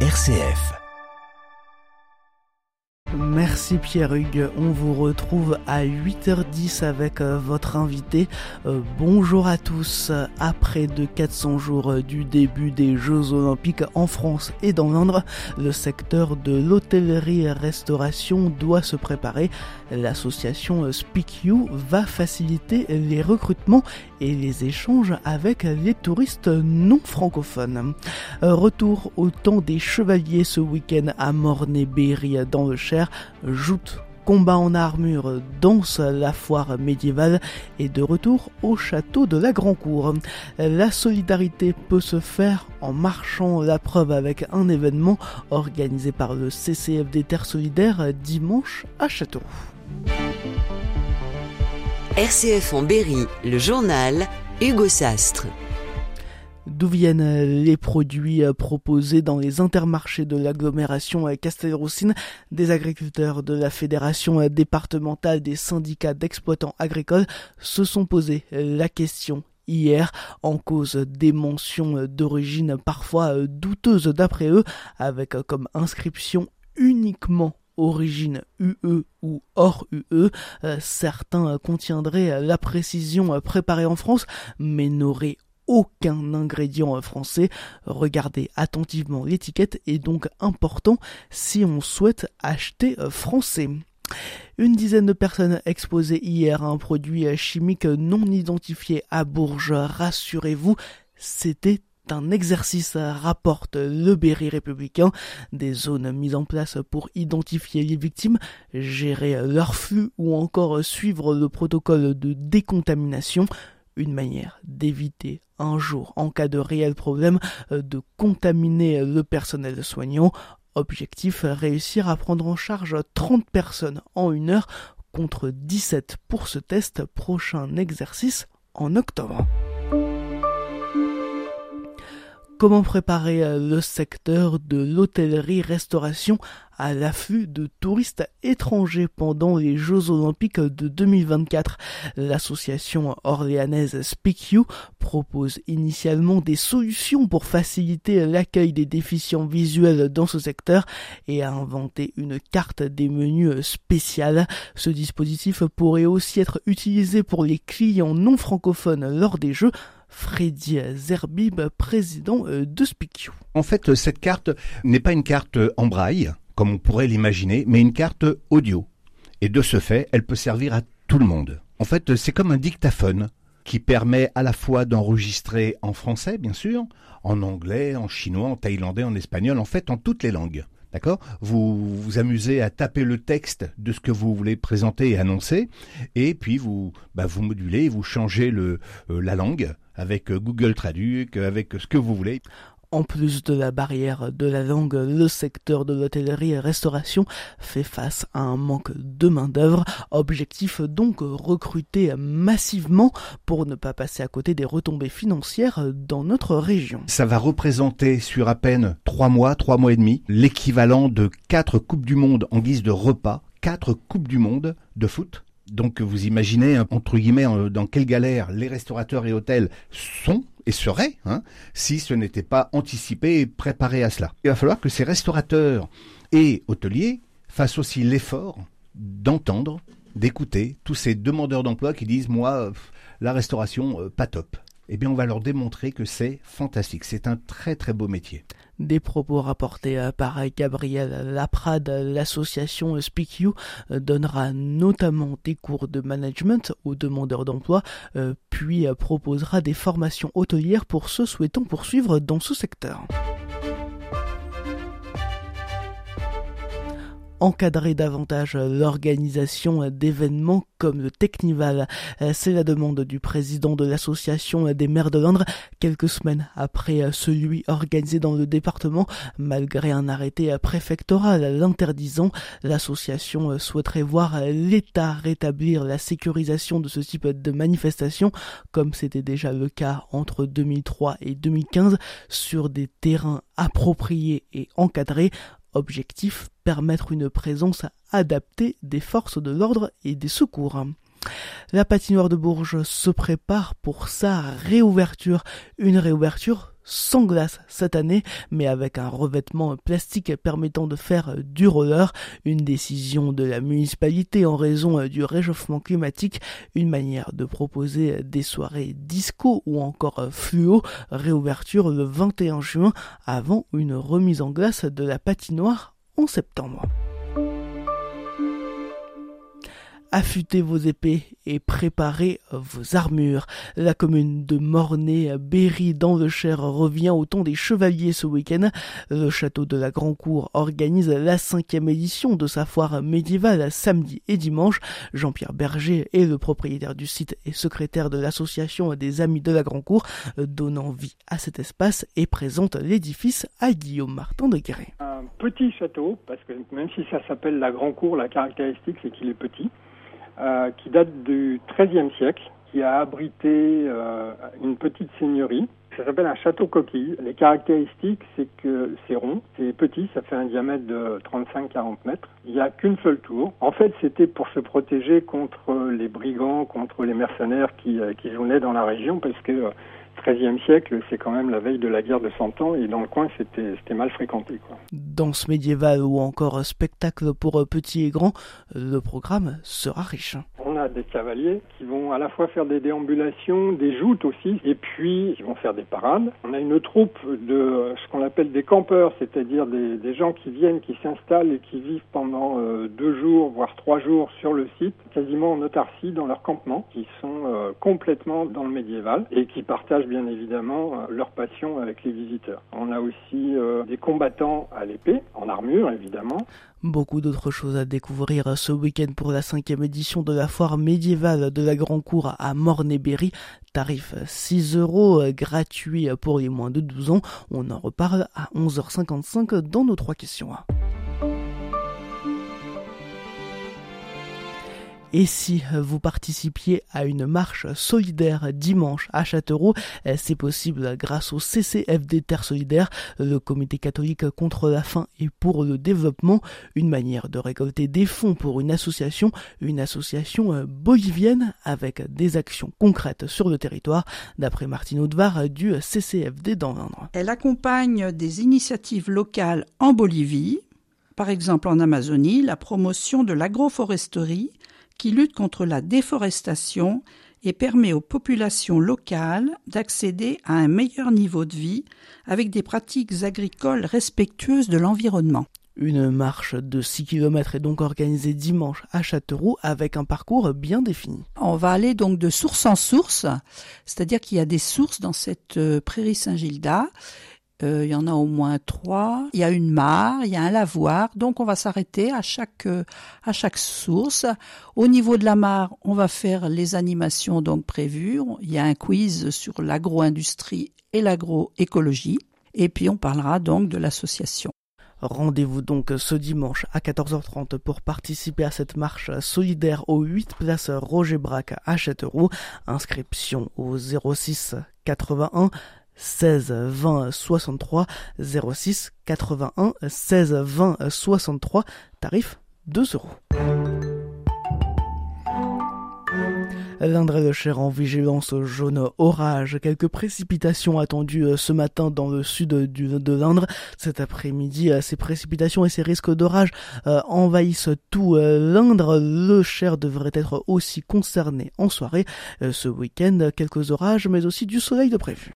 RCF. Merci Pierre Hugues. On vous retrouve à 8h10 avec euh, votre invité. Euh, bonjour à tous. Après de 400 jours euh, du début des Jeux Olympiques en France et dans l'Indre, le secteur de l'hôtellerie et restauration doit se préparer. L'association Speak You va faciliter les recrutements et les échanges avec les touristes non francophones. Retour au temps des chevaliers ce week-end à Mornay-Berry dans le Cher. Joute combat en armure, danse la foire médiévale et de retour au château de la Grand-Cour. La solidarité peut se faire en marchant la preuve avec un événement organisé par le CCF des Terres Solidaires dimanche à Château. RCF en Berry, le journal Hugo Sastre. D'où viennent les produits proposés dans les intermarchés de l'agglomération Castelroussine Des agriculteurs de la Fédération départementale des syndicats d'exploitants agricoles se sont posé la question hier en cause des mentions d'origine parfois douteuses d'après eux avec comme inscription uniquement origine UE ou hors UE, euh, certains contiendraient la précision préparée en France, mais n'auraient aucun ingrédient français. Regardez attentivement l'étiquette est donc important si on souhaite acheter français. Une dizaine de personnes exposées hier à un produit chimique non identifié à Bourges. Rassurez-vous, c'était un exercice, rapporte le Berry républicain, des zones mises en place pour identifier les victimes, gérer leur flux ou encore suivre le protocole de décontamination, une manière d'éviter un jour, en cas de réel problème, de contaminer le personnel soignant. Objectif, réussir à prendre en charge 30 personnes en une heure contre 17 pour ce test. Prochain exercice en octobre. Comment préparer euh, le secteur de l'hôtellerie-restauration à l'afflux de touristes étrangers pendant les Jeux Olympiques de 2024 L'association orléanaise Speak You propose initialement des solutions pour faciliter l'accueil des déficients visuels dans ce secteur et a inventé une carte des menus spéciales. Ce dispositif pourrait aussi être utilisé pour les clients non francophones lors des Jeux Freddy Zerbib, président euh, de SpeakYou. En fait, cette carte n'est pas une carte en braille, comme on pourrait l'imaginer, mais une carte audio. Et de ce fait, elle peut servir à tout le monde. En fait, c'est comme un dictaphone qui permet à la fois d'enregistrer en français, bien sûr, en anglais, en chinois, en thaïlandais, en espagnol, en fait, en toutes les langues. D'accord? Vous vous amusez à taper le texte de ce que vous voulez présenter et annoncer, et puis vous, bah, modulez, vous changez euh, la langue avec euh, Google Traduc, avec ce que vous voulez. En plus de la barrière de la langue, le secteur de l'hôtellerie et restauration fait face à un manque de main-d'œuvre. Objectif donc recruter massivement pour ne pas passer à côté des retombées financières dans notre région. Ça va représenter sur à peine trois mois, trois mois et demi, l'équivalent de quatre Coupes du Monde en guise de repas, quatre Coupes du Monde de foot donc vous imaginez, hein, entre guillemets, dans quelle galère les restaurateurs et hôtels sont et seraient hein, si ce n'était pas anticipé et préparé à cela. Il va falloir que ces restaurateurs et hôteliers fassent aussi l'effort d'entendre, d'écouter tous ces demandeurs d'emploi qui disent moi, la restauration, euh, pas top. Eh bien, on va leur démontrer que c'est fantastique. C'est un très très beau métier. Des propos rapportés euh, par Gabriel Laprade, l'association Speak You euh, donnera notamment des cours de management aux demandeurs d'emploi, euh, puis proposera des formations hôtelières pour ceux souhaitant poursuivre dans ce secteur. Encadrer davantage l'organisation d'événements comme le Technival. C'est la demande du président de l'association des maires de Londres quelques semaines après celui organisé dans le département malgré un arrêté préfectoral l'interdisant. L'association souhaiterait voir l'État rétablir la sécurisation de ce type de manifestation comme c'était déjà le cas entre 2003 et 2015 sur des terrains appropriés et encadrés Objectif, permettre une présence adaptée des forces de l'ordre et des secours. La patinoire de Bourges se prépare pour sa réouverture, une réouverture sans glace cette année, mais avec un revêtement plastique permettant de faire du roller, une décision de la municipalité en raison du réchauffement climatique, une manière de proposer des soirées disco ou encore fluo, réouverture le 21 juin avant une remise en glace de la patinoire en septembre. affûtez vos épées et préparez vos armures. La commune de Mornay-Berry dans le Cher revient au ton des chevaliers ce week-end. Le château de la Grand Cour organise la cinquième édition de sa foire médiévale samedi et dimanche. Jean-Pierre Berger est le propriétaire du site et secrétaire de l'association des Amis de la Grand Cour, donnant vie à cet espace et présente l'édifice à Guillaume Martin de Guéret. Un petit château, parce que même si ça s'appelle la Grand Cour, la caractéristique c'est qu'il est petit. Euh, qui date du XIIIe siècle, qui a abrité euh, une petite seigneurie. Ça s'appelle un château coquille. Les caractéristiques, c'est que c'est rond, c'est petit, ça fait un diamètre de 35-40 mètres. Il n'y a qu'une seule tour. En fait, c'était pour se protéger contre les brigands, contre les mercenaires qui, euh, qui venaient dans la région, parce que 13e siècle, c'est quand même la veille de la guerre de Cent Ans et dans le coin, c'était mal fréquenté. Quoi. Danse médiévale ou encore spectacle pour petits et grands, le programme sera riche des cavaliers qui vont à la fois faire des déambulations, des joutes aussi, et puis ils vont faire des parades. On a une troupe de ce qu'on appelle des campeurs, c'est-à-dire des, gens qui viennent, qui s'installent et qui vivent pendant euh, deux jours, voire trois jours sur le site, quasiment en autarcie dans leur campement, qui sont euh, complètement dans le médiéval et qui partagent bien évidemment euh, leur passion avec les visiteurs. On a aussi des combattants à l'épée, en armure évidemment. Beaucoup d'autres choses à découvrir ce week-end pour la cinquième édition de la foire médiévale de la Grand Cour à Mornay-Berry. Tarif 6 euros, gratuit pour les moins de 12 ans. On en reparle à 11h55 dans nos trois questions. Et si vous participiez à une marche solidaire dimanche à Châteauroux, c'est possible grâce au CCFD Terre Solidaire, le comité catholique contre la faim et pour le développement, une manière de récolter des fonds pour une association, une association bolivienne avec des actions concrètes sur le territoire, d'après Martine Audvar du CCFD dans l'Indre. Elle accompagne des initiatives locales en Bolivie, par exemple en Amazonie, la promotion de l'agroforesterie, qui lutte contre la déforestation et permet aux populations locales d'accéder à un meilleur niveau de vie avec des pratiques agricoles respectueuses de l'environnement. Une marche de 6 km est donc organisée dimanche à Châteauroux avec un parcours bien défini. On va aller donc de source en source, c'est-à-dire qu'il y a des sources dans cette euh, prairie Saint-Gilda euh, il y en a au moins trois. Il y a une mare, il y a un lavoir. Donc on va s'arrêter à chaque euh, à chaque source. Au niveau de la mare, on va faire les animations donc prévues. Il y a un quiz sur l'agro-industrie et l'agroécologie. Et puis on parlera donc de l'association. Rendez-vous donc ce dimanche à 14h30 pour participer à cette marche solidaire aux 8 places Roger Braque à Châteauroux. Inscription au 06 81 16 20 63 06 81 16 20 63 tarif 2 euros. L'Indre de Cher en vigilance jaune orage. Quelques précipitations attendues euh, ce matin dans le sud de l'Indre. Cet après-midi, euh, ces précipitations et ces risques d'orage euh, envahissent tout l'Indre. Le Cher devrait être aussi concerné en soirée. Ce week-end, quelques orages, mais aussi du soleil de prévu.